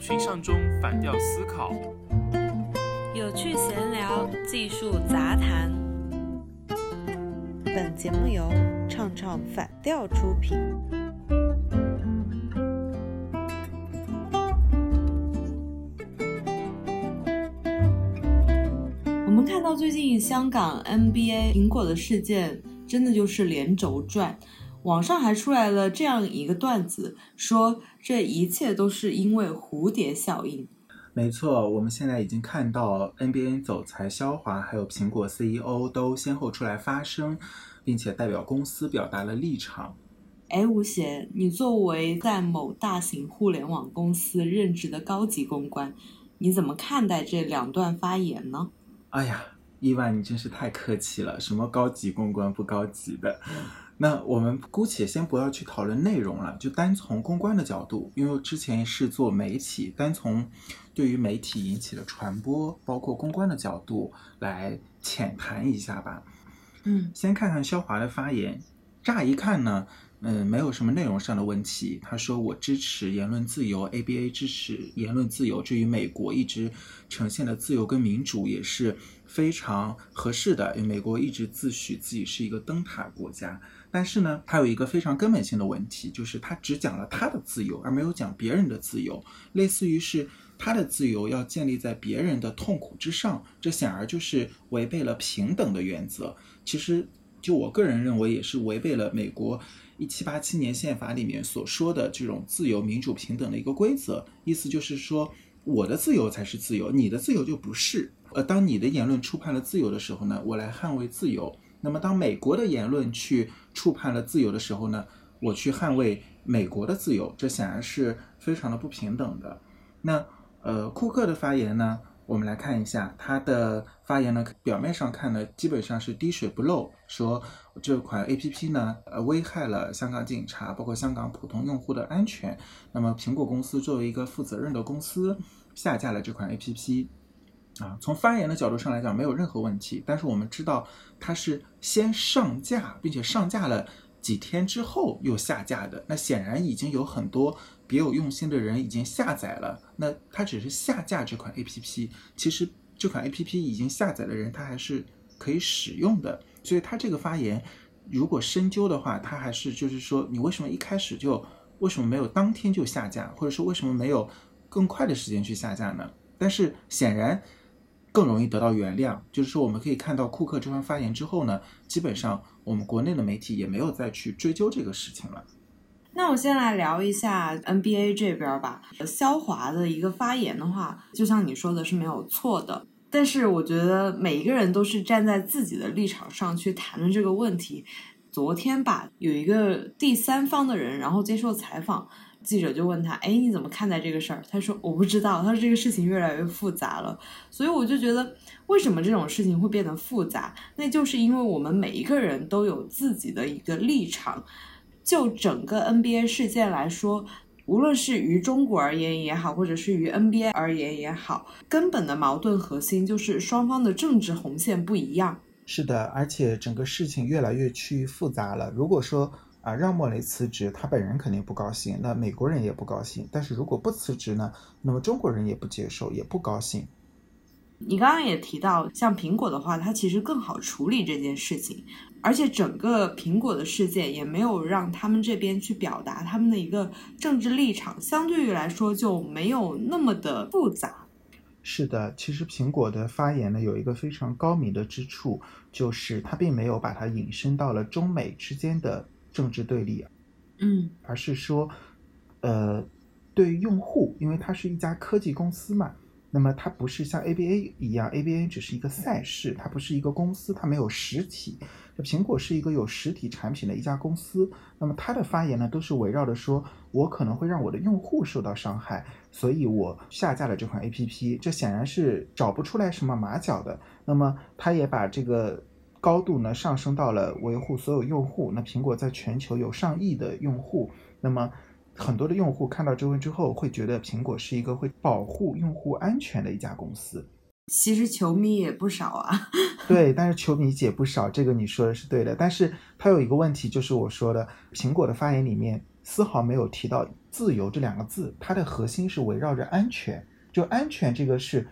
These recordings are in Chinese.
群像中反调思考，有趣闲聊，技术杂谈。本节目由唱唱反调出品。我们看到最近香港 NBA 苹果的事件，真的就是连轴转。网上还出来了这样一个段子，说这一切都是因为蝴蝶效应。没错，我们现在已经看到 NBA 总裁肖华还有苹果 CEO 都先后出来发声，并且代表公司表达了立场。哎，吴邪，你作为在某大型互联网公司任职的高级公关，你怎么看待这两段发言呢？哎呀，伊万，你真是太客气了，什么高级公关不高级的。那我们姑且先不要去讨论内容了，就单从公关的角度，因为之前是做媒体，单从对于媒体引起的传播，包括公关的角度来浅谈一下吧。嗯，先看看肖华的发言，乍一看呢，嗯，没有什么内容上的问题。他说我支持言论自由，ABA 支持言论自由，至于美国一直呈现的自由跟民主也是非常合适的，因为美国一直自诩自己是一个灯塔国家。但是呢，他有一个非常根本性的问题，就是他只讲了他的自由，而没有讲别人的自由，类似于是他的自由要建立在别人的痛苦之上，这显然就是违背了平等的原则。其实，就我个人认为，也是违背了美国一七八七年宪法里面所说的这种自由、民主、平等的一个规则。意思就是说，我的自由才是自由，你的自由就不是。呃，当你的言论触犯了自由的时候呢，我来捍卫自由。那么，当美国的言论去触犯了自由的时候呢，我去捍卫美国的自由，这显然是非常的不平等的。那呃，库克的发言呢，我们来看一下他的发言呢，表面上看呢，基本上是滴水不漏，说这款 A P P 呢，呃，危害了香港警察，包括香港普通用户的安全。那么，苹果公司作为一个负责任的公司，下架了这款 A P P。啊，从发言的角度上来讲，没有任何问题。但是我们知道，它是先上架，并且上架了几天之后又下架的。那显然已经有很多别有用心的人已经下载了。那他只是下架这款 APP，其实这款 APP 已经下载的人，他还是可以使用的。所以他这个发言，如果深究的话，他还是就是说，你为什么一开始就为什么没有当天就下架，或者说为什么没有更快的时间去下架呢？但是显然。更容易得到原谅，就是说，我们可以看到库克这番发言之后呢，基本上我们国内的媒体也没有再去追究这个事情了。那我先来聊一下 NBA 这边吧。肖华的一个发言的话，就像你说的是没有错的，但是我觉得每一个人都是站在自己的立场上去谈论这个问题。昨天吧，有一个第三方的人，然后接受采访。记者就问他：“哎，你怎么看待这个事儿？”他说：“我不知道。”他说：“这个事情越来越复杂了。”所以我就觉得，为什么这种事情会变得复杂？那就是因为我们每一个人都有自己的一个立场。就整个 NBA 事件来说，无论是于中国而言也好，或者是于 NBA 而言也好，根本的矛盾核心就是双方的政治红线不一样。是的，而且整个事情越来越趋于复杂了。如果说，啊，让莫雷辞职，他本人肯定不高兴，那美国人也不高兴。但是如果不辞职呢？那么中国人也不接受，也不高兴。你刚刚也提到，像苹果的话，它其实更好处理这件事情，而且整个苹果的事件也没有让他们这边去表达他们的一个政治立场，相对于来说就没有那么的复杂。是的，其实苹果的发言呢，有一个非常高明的之处，就是它并没有把它引申到了中美之间的。政治对立，嗯，而是说，呃，对于用户，因为它是一家科技公司嘛，那么它不是像 ABA 一样，ABA 只是一个赛事，它不是一个公司，它没有实体。这苹果是一个有实体产品的一家公司，那么它的发言呢，都是围绕着说，我可能会让我的用户受到伤害，所以我下架了这款 APP。这显然是找不出来什么马脚的。那么它也把这个。高度呢上升到了维护所有用户。那苹果在全球有上亿的用户，那么很多的用户看到这问之后，会觉得苹果是一个会保护用户安全的一家公司。其实球迷也不少啊。对，但是球迷也不少，这个你说的是对的。但是它有一个问题，就是我说的，苹果的发言里面丝毫没有提到“自由”这两个字，它的核心是围绕着安全，就安全这个是。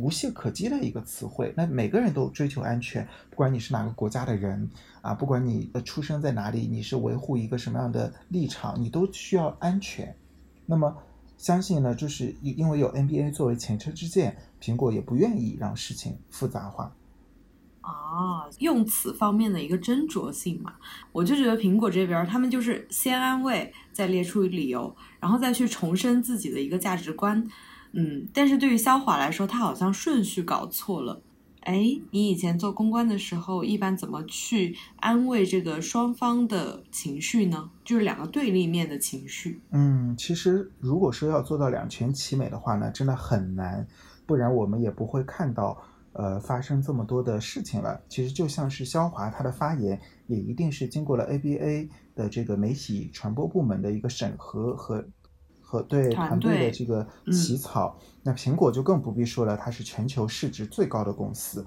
无懈可击的一个词汇。那每个人都追求安全，不管你是哪个国家的人啊，不管你的出生在哪里，你是维护一个什么样的立场，你都需要安全。那么，相信呢，就是因为有 NBA 作为前车之鉴，苹果也不愿意让事情复杂化。啊，用词方面的一个斟酌性嘛，我就觉得苹果这边他们就是先安慰，再列出理由，然后再去重申自己的一个价值观。嗯，但是对于肖华来说，他好像顺序搞错了。哎，你以前做公关的时候，一般怎么去安慰这个双方的情绪呢？就是两个对立面的情绪。嗯，其实如果说要做到两全其美的话呢，真的很难，不然我们也不会看到呃发生这么多的事情了。其实就像是肖华他的发言，也一定是经过了 ABA 的这个媒体传播部门的一个审核和。和对团队的这个起草，那苹果就更不必说了，它是全球市值最高的公司，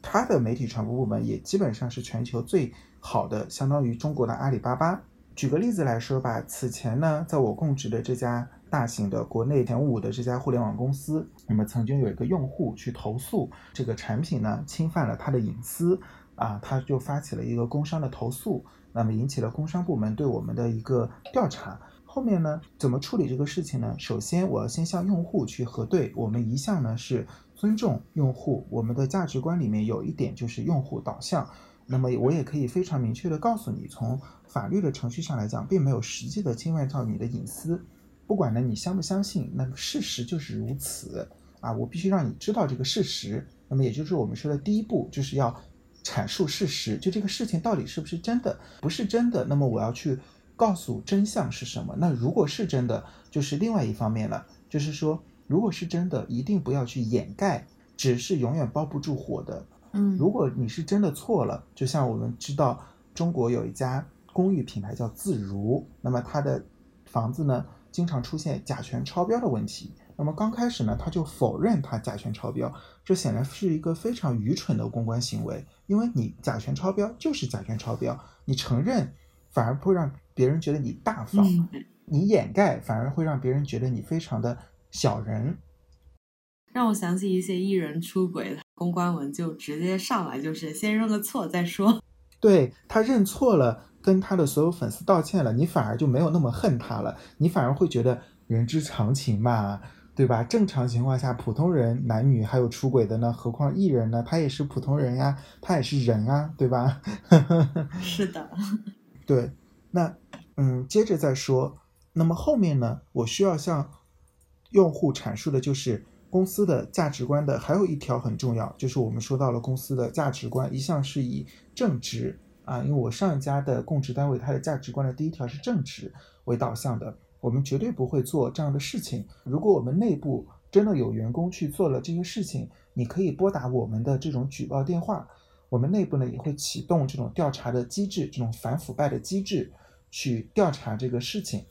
它的媒体传播部门也基本上是全球最好的，相当于中国的阿里巴巴。举个例子来说吧，此前呢，在我供职的这家大型的国内前五的这家互联网公司，那么曾经有一个用户去投诉这个产品呢侵犯了他的隐私啊，他就发起了一个工商的投诉，那么引起了工商部门对我们的一个调查。后面呢，怎么处理这个事情呢？首先，我要先向用户去核对，我们一向呢是尊重用户，我们的价值观里面有一点就是用户导向。那么我也可以非常明确的告诉你，从法律的程序上来讲，并没有实际的侵犯到你的隐私。不管呢你相不相信，那么事实就是如此啊！我必须让你知道这个事实。那么也就是我们说的第一步，就是要阐述事实，就这个事情到底是不是真的？不是真的，那么我要去。告诉真相是什么？那如果是真的，就是另外一方面了。就是说，如果是真的，一定不要去掩盖，纸是永远包不住火的。嗯，如果你是真的错了，就像我们知道，中国有一家公寓品牌叫自如，那么它的房子呢，经常出现甲醛超标的问题。那么刚开始呢，他就否认它甲醛超标，这显然是一个非常愚蠢的公关行为，因为你甲醛超标就是甲醛超标，你承认。反而不会让别人觉得你大方，你掩盖反而会让别人觉得你非常的小人。让我想起一些艺人出轨的公关文，就直接上来就是先认个错再说。对他认错了，跟他的所有粉丝道歉了，你反而就没有那么恨他了，你反而会觉得人之常情嘛，对吧？正常情况下，普通人男女还有出轨的呢，何况艺人呢？他也是普通人呀，他也是人啊，对吧？是的。对，那嗯，接着再说。那么后面呢，我需要向用户阐述的就是公司的价值观的，还有一条很重要，就是我们说到了公司的价值观一向是以正直啊，因为我上一家的供职单位，它的价值观的第一条是正直为导向的，我们绝对不会做这样的事情。如果我们内部真的有员工去做了这些事情，你可以拨打我们的这种举报电话。我们内部呢也会启动这种调查的机制，这种反腐败的机制，去调查这个事情。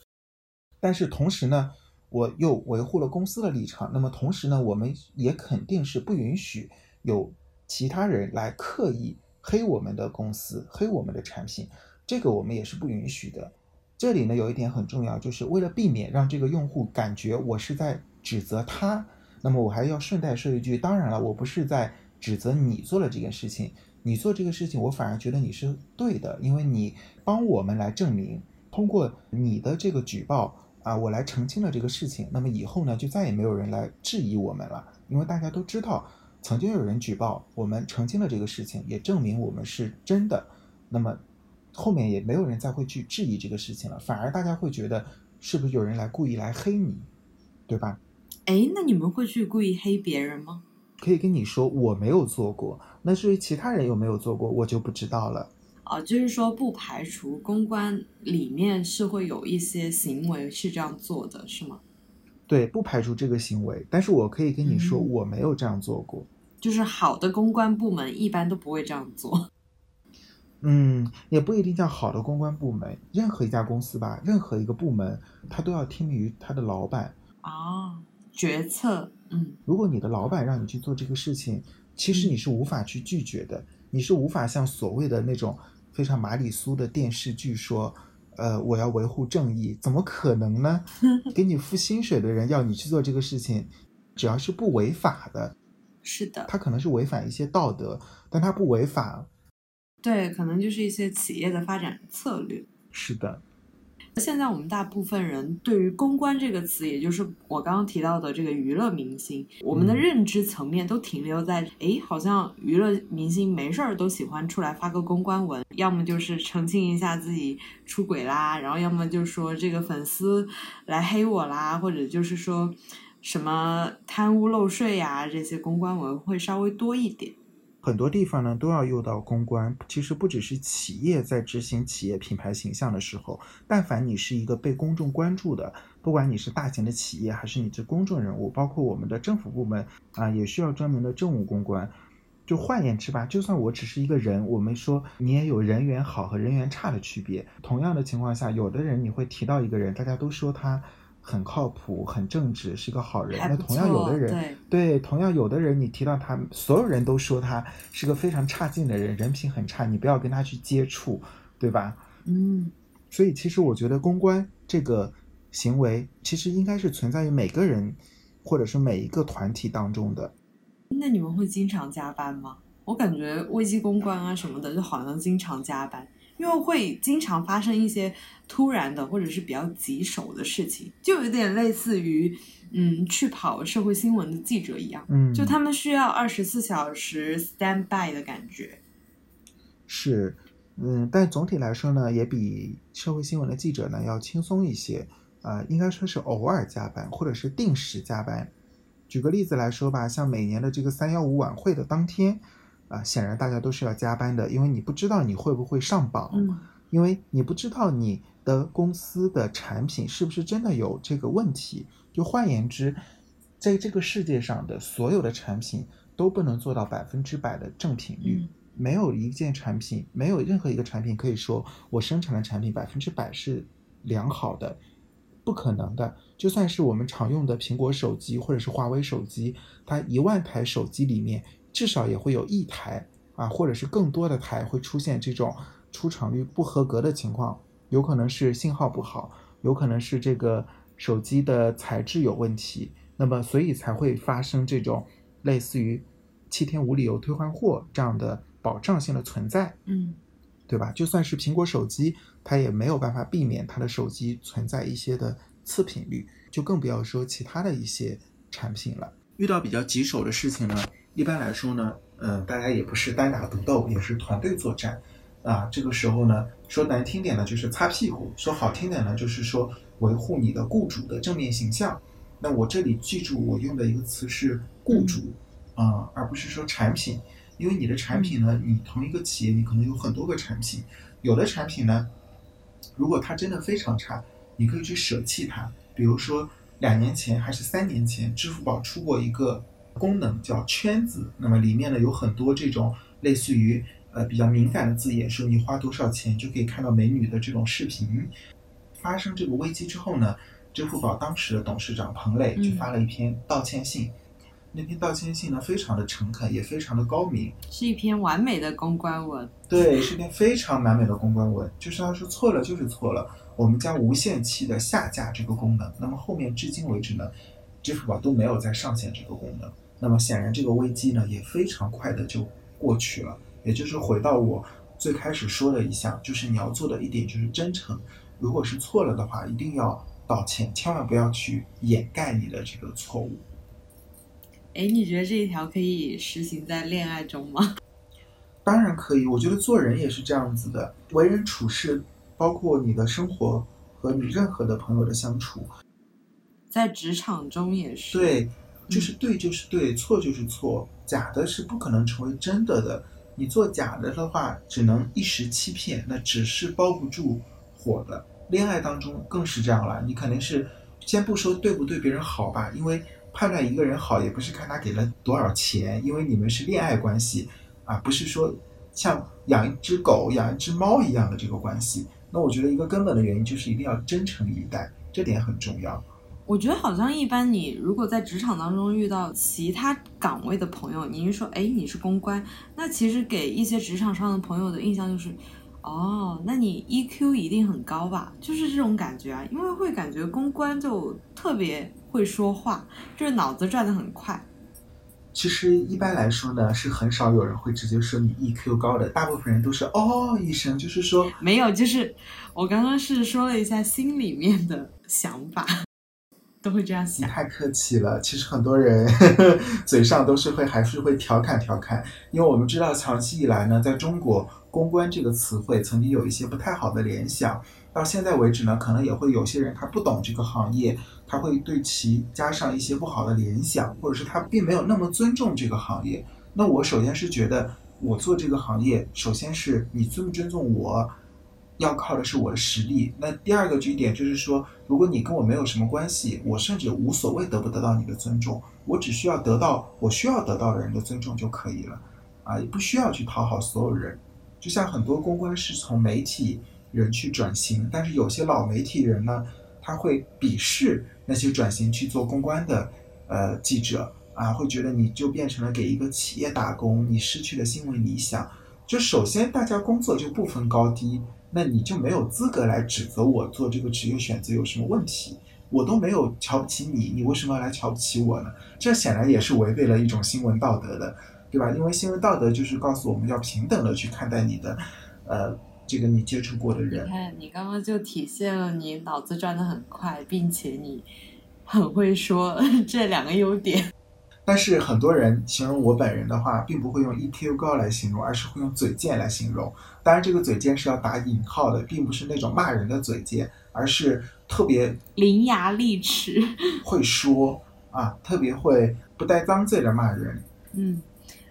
但是同时呢，我又维护了公司的立场。那么同时呢，我们也肯定是不允许有其他人来刻意黑我们的公司、黑我们的产品，这个我们也是不允许的。这里呢有一点很重要，就是为了避免让这个用户感觉我是在指责他，那么我还要顺带说一句，当然了，我不是在。指责你做了这件事情，你做这个事情，我反而觉得你是对的，因为你帮我们来证明，通过你的这个举报啊，我来澄清了这个事情，那么以后呢，就再也没有人来质疑我们了，因为大家都知道，曾经有人举报，我们澄清了这个事情，也证明我们是真的，那么后面也没有人再会去质疑这个事情了，反而大家会觉得是不是有人来故意来黑你，对吧？哎，那你们会去故意黑别人吗？可以跟你说我没有做过，那至于其他人有没有做过，我就不知道了。哦，就是说不排除公关里面是会有一些行为是这样做的，是吗？对，不排除这个行为，但是我可以跟你说我没有这样做过。就是好的公关部门一般都不会这样做。嗯，也不一定叫好的公关部门，任何一家公司吧，任何一个部门，他都要听于他的老板啊，决策。嗯如果你的老板让你去做这个事情，其实你是无法去拒绝的，你是无法像所谓的那种非常玛丽苏的电视剧说，呃，我要维护正义，怎么可能呢？给你付薪水的人要你去做这个事情，只要是不违法的，是的，他可能是违反一些道德，但他不违法。对，可能就是一些企业的发展策略。是的，现在我们大部分人对于公关这个词，也就是我刚刚提到的这个娱乐明星，我们的认知层面都停留在，诶，好像娱乐明星没事儿都喜欢出来发个公关文，要么就是澄清一下自己出轨啦，然后要么就说这个粉丝来黑我啦，或者就是说什么贪污漏税呀、这些公关文会稍微多一点。很多地方呢都要用到公关。其实不只是企业在执行企业品牌形象的时候，但凡你是一个被公众关注的，不管你是大型的企业还是你是公众人物，包括我们的政府部门啊，也需要专门的政务公关。就换言之吧，就算我只是一个人，我们说你也有人缘好和人缘差的区别。同样的情况下，有的人你会提到一个人，大家都说他很靠谱、很正直，是个好人。那同样有的人，对对，同样有的人你提到他，所有人都说他是个非常差劲的人，人品很差，你不要跟他去接触，对吧？嗯，所以其实我觉得公关这个行为，其实应该是存在于每个人或者是每一个团体当中的。那你们会经常加班吗？我感觉危机公关啊什么的，就好像经常加班，因为会经常发生一些突然的或者是比较棘手的事情，就有点类似于嗯去跑社会新闻的记者一样，嗯，就他们需要二十四小时 stand by 的感觉。是，嗯，但总体来说呢，也比社会新闻的记者呢要轻松一些。啊、应该说是偶尔加班，或者是定时加班。举个例子来说吧，像每年的这个三幺五晚会的当天，啊、显然大家都是要加班的，因为你不知道你会不会上榜，嗯因为你不知道你的公司的产品是不是真的有这个问题。就换言之，在这个世界上的所有的产品都不能做到百分之百的正品率。嗯没有一件产品，没有任何一个产品可以说我生产的产品百分之百是良好的，不可能的。就算是我们常用的苹果手机或者是华为手机，它一万台手机里面至少也会有一台啊，或者是更多的台会出现这种出厂率不合格的情况，有可能是信号不好，有可能是这个手机的材质有问题，那么所以才会发生这种类似于七天无理由退换货这样的保障性的存在，嗯对吧？就算是苹果手机，它也没有办法避免它的手机存在一些的次品率，就更不要说其他的一些产品了。遇到比较棘手的事情呢，一般来说呢，呃，大家也不是单打独斗，也是团队作战。啊，这个时候呢，说难听点呢就是擦屁股，说好听点呢就是说维护你的雇主的正面形象。那我这里记住我用的一个词是雇主，啊、而不是说产品，因为你的产品呢，你同一个企业你可能有很多个产品，有的产品呢，如果它真的非常差，你可以去舍弃它。比如说两年前还是三年前，支付宝出过一个功能叫圈子，那么里面呢有很多这种类似于呃比较敏感的字眼，说你花多少钱就可以看到美女的这种视频。发生这个危机之后呢，支付宝当时的董事长彭磊就发了一篇道歉信。那篇道歉信呢，非常的诚恳，也非常的高明，是一篇完美的公关文。对，是一篇非常完美的公关文，就是他说错了就是错了，我们将无限期的下架这个功能。那么后面至今为止呢，支付宝都没有再上线这个功能。那么显然这个危机呢也非常快的就过去了。也就是回到我最开始说的一项，就是你要做的一点就是真诚。如果是错了的话，一定要道歉，千万不要去掩盖你的这个错误。哎，你觉得这一条可以实行在恋爱中吗？当然可以，我觉得做人也是这样子的，为人处事，包括你的生活和你任何的朋友的相处，在职场中也是。，对，就是对就是对，错就是错，假的是不可能成为真的的。你做假的的话，只能一时欺骗，那只是包不住火的。恋爱当中更是这样了，你肯定是先不说对不对别人好吧，因为判断一个人好也不是看他给了多少钱，因为你们是恋爱关系啊，不是说像养一只狗、养一只猫一样的这个关系。那我觉得一个根本的原因就是一定要真诚以待，这点很重要。我觉得好像一般，你如果在职场当中遇到其他岗位的朋友，你一说，哎，你是公关，那其实给一些职场上的朋友的印象就是，哦，那你 EQ 一定很高吧？就是这种感觉啊，因为会感觉公关就特别会说话，就是脑子转得很快。其实一般来说呢，是很少有人会直接说你 EQ 高的，大部分人都是哦一声，就是说没有，就是我刚刚是说了一下心里面的想法。都会这样想。你太客气了，其实很多人 嘴上都是会还是会调侃调侃，因为我们知道长期以来呢，在中国“公关”这个词汇曾经有一些不太好的联想，到现在为止呢，可能也会有些人他不懂这个行业，他会对其加上一些不好的联想，或者是他并没有那么尊重这个行业。那我首先是觉得，我做这个行业，首先是你尊不尊重我。要靠的是我的实力。那第二个一点就是说，如果你跟我没有什么关系，我甚至无所谓得不得到你的尊重，我只需要得到我需要得到的人的尊重就可以了，啊，也不需要去讨好所有人。就像很多公关是从媒体人去转型，但是有些老媒体人呢，他会鄙视那些转型去做公关的呃记者啊，会觉得你就变成了给一个企业打工，你失去了新闻理想。就首先大家工作就不分高低。那你就没有资格来指责我做这个职业选择有什么问题？我都没有瞧不起你，你为什么要来瞧不起我呢？这显然也是违背了一种新闻道德的，对吧？因为新闻道德就是告诉我们要平等的去看待你的，呃，这个你接触过的人。你看，你刚刚就体现了你脑子转得很快，并且你很会说 这两个优点。但是很多人形容我本人的话，并不会用 EQ 高来形容，而是会用嘴贱来形容。当然，这个嘴贱是要打引号的，并不是那种骂人的嘴贱，而是特别伶牙俐齿，会说啊，特别会不带脏字的骂人。嗯，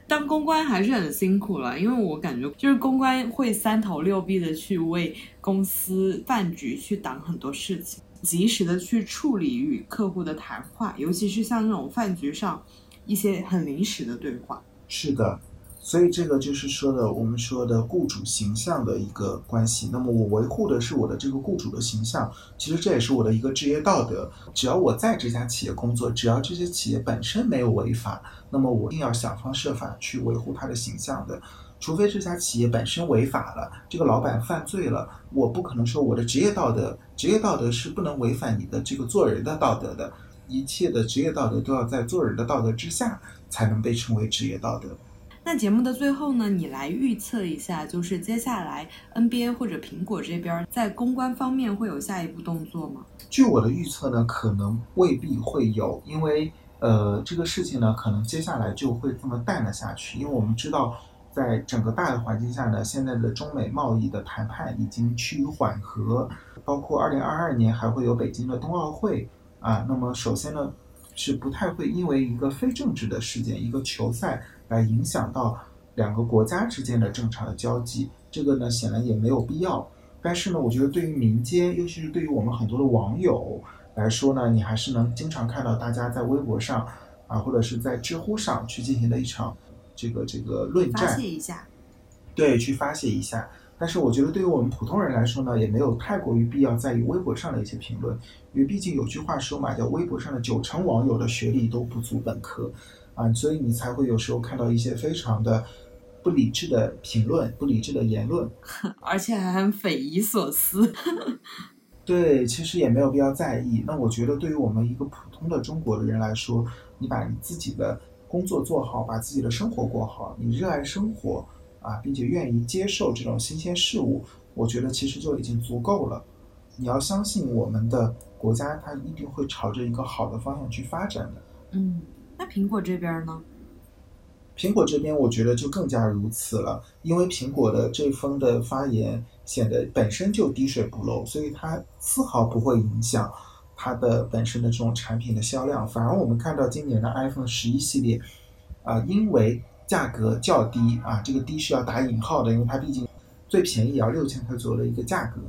当公关还是很辛苦了，因为我感觉就是公关会三头六臂的去为公司饭局去挡很多事情，及时的去处理与客户的谈话，尤其是像那种饭局上。一些很临时的对话，是的，所以这个就是说的我们说的雇主形象的一个关系。那么我维护的是我的这个雇主的形象，其实这也是我的一个职业道德。只要我在这家企业工作，只要这些企业本身没有违法，那么我一定要想方设法去维护他的形象的。除非这家企业本身违法了，这个老板犯罪了，我不可能说我的职业道德，职业道德是不能违反你的这个做人的道德的。一切的职业道德都要在做人的道德之下，才能被称为职业道德。那节目的最后呢，你来预测一下，就是接下来 NBA 或者苹果这边在公关方面会有下一步动作吗？据我的预测呢，可能未必会有，因为呃，这个事情呢，可能接下来就会这么淡了下去。因为我们知道，在整个大的环境下呢，现在的中美贸易的谈判已经趋于缓和，包括二零二二年还会有北京的冬奥会。啊，那么首先呢，是不太会因为一个非政治的事件，一个球赛来影响到两个国家之间的正常的交际，这个呢显然也没有必要。但是呢，我觉得对于民间，尤其是对于我们很多的网友来说呢，你还是能经常看到大家在微博上啊，或者是在知乎上去进行的一场这个这个论战，发泄一下，对，去发泄一下。但是我觉得对于我们普通人来说呢，也没有太过于必要在意微博上的一些评论，因为毕竟有句话说嘛，叫微博上的九成网友的学历都不足本科，啊，所以你才会有时候看到一些非常的不理智的评论、不理智的言论，而且还很匪夷所思。对，其实也没有必要在意。那我觉得对于我们一个普通的中国的人来说，你把你自己的工作做好，把自己的生活过好，你热爱生活。啊，并且愿意接受这种新鲜事物，我觉得其实就已经足够了。你要相信我们的国家，它一定会朝着一个好的方向去发展的。嗯，那苹果这边呢？苹果这边我觉得就更加如此了，因为苹果的这封的发言显得本身就滴水不漏，所以它丝毫不会影响它的本身的这种产品的销量。反而我们看到今年的 iPhone 十一系列，啊，因为价格较低啊，这个低是要打引号的，因为它毕竟最便宜也要六千块左右的一个价格，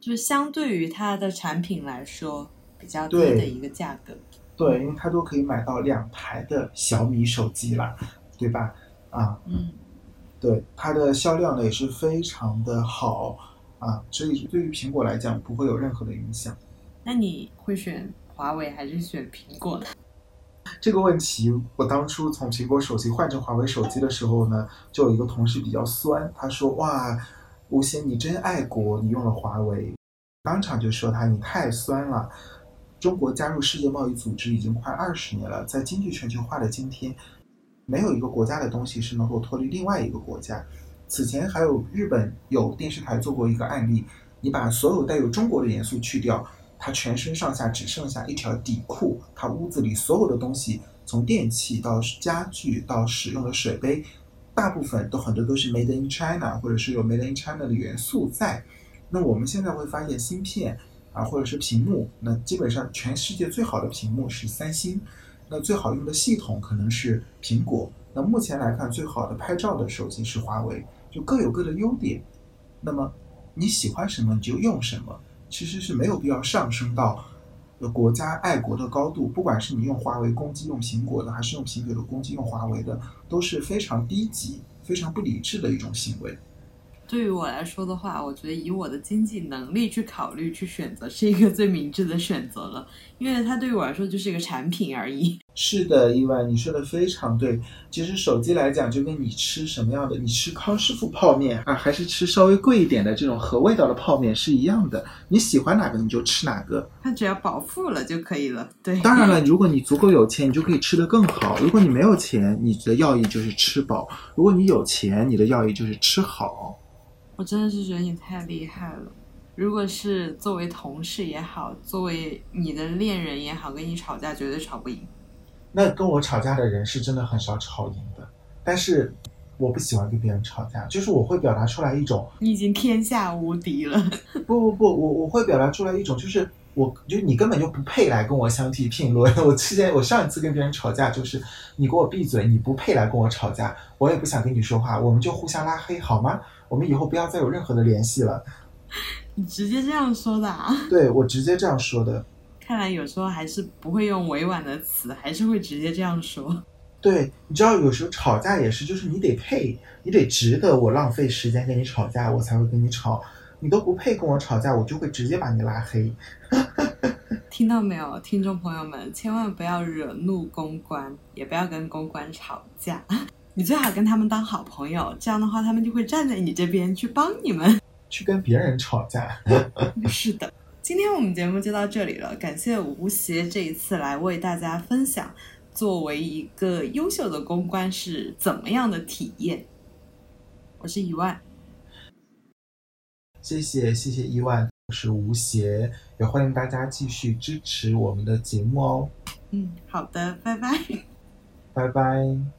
就是相对于它的产品来说比较低的一个价格。对，因为它都可以买到两台的小米手机了，对吧？啊，嗯，对，它的销量呢也是非常的好啊，所以对于苹果来讲不会有任何的影响。那你会选华为还是选苹果呢？这个问题，我当初从苹果手机换成华为手机的时候呢，就有一个同事比较酸，他说：“哇，吴邪你真爱国，你用了华为。”当场就说他你太酸了。中国加入世界贸易组织已经快二十年了，在经济全球化的今天，没有一个国家的东西是能够脱离另外一个国家。此前还有日本有电视台做过一个案例，你把所有带有中国的元素去掉。他全身上下只剩下一条底裤，他屋子里所有的东西，从电器到家具到使用的水杯，大部分都很多都是 Made in China，或者是有 Made in China 的元素在。那我们现在会发现芯片啊，或者是屏幕，那基本上全世界最好的屏幕是三星，那最好用的系统可能是苹果。那目前来看，最好的拍照的手机是华为，就各有各的优点。那么你喜欢什么你就用什么。其实是没有必要上升到国家爱国的高度，不管是你用华为攻击用苹果的，还是用苹果的攻击用华为的，都是非常低级、非常不理智的一种行为。对于我来说的话，我觉得以我的经济能力去考虑、去选择，是一个最明智的选择了。因为它对于我来说就是一个产品而已。是的，意外，你说的非常对。其实手机来讲，就跟你吃什么样的，你吃康师傅泡面啊，还是吃稍微贵一点的这种合味道的泡面是一样的。你喜欢哪个你就吃哪个，它只要饱腹了就可以了。对，当然了，如果你足够有钱，你就可以吃得更好。如果你没有钱，你的要义就是吃饱；如果你有钱，你的要义就是吃好。我真的是觉得你太厉害了。如果是作为同事也好，作为你的恋人也好，跟你吵架绝对吵不赢。那跟我吵架的人是真的很少吵赢的。但是我不喜欢跟别人吵架，就是我会表达出来一种你已经天下无敌了。不不不，我我会表达出来一种，就是我就你根本就不配来跟我相提并论。我之前我上一次跟别人吵架，就是你给我闭嘴，你不配来跟我吵架，我也不想跟你说话，我们就互相拉黑好吗？我们以后不要再有任何的联系了。你直接这样说的？啊？对，我直接这样说的。看来有时候还是不会用委婉的词，还是会直接这样说。对，你知道有时候吵架也是，就是你得配，你得值得我浪费时间跟你吵架，我才会跟你吵。你都不配跟我吵架，我就会直接把你拉黑。听到没有，听众朋友们，千万不要惹怒公关，也不要跟公关吵架。你最好跟他们当好朋友，这样的话他们就会站在你这边去帮你们，去跟别人吵架。是的，今天我们节目就到这里了，感谢吴邪这一次来为大家分享，作为一个优秀的公关是怎么样的体验。我是一万，谢谢谢谢一万，我是吴邪，也欢迎大家继续支持我们的节目哦。嗯，好的，拜拜，拜拜。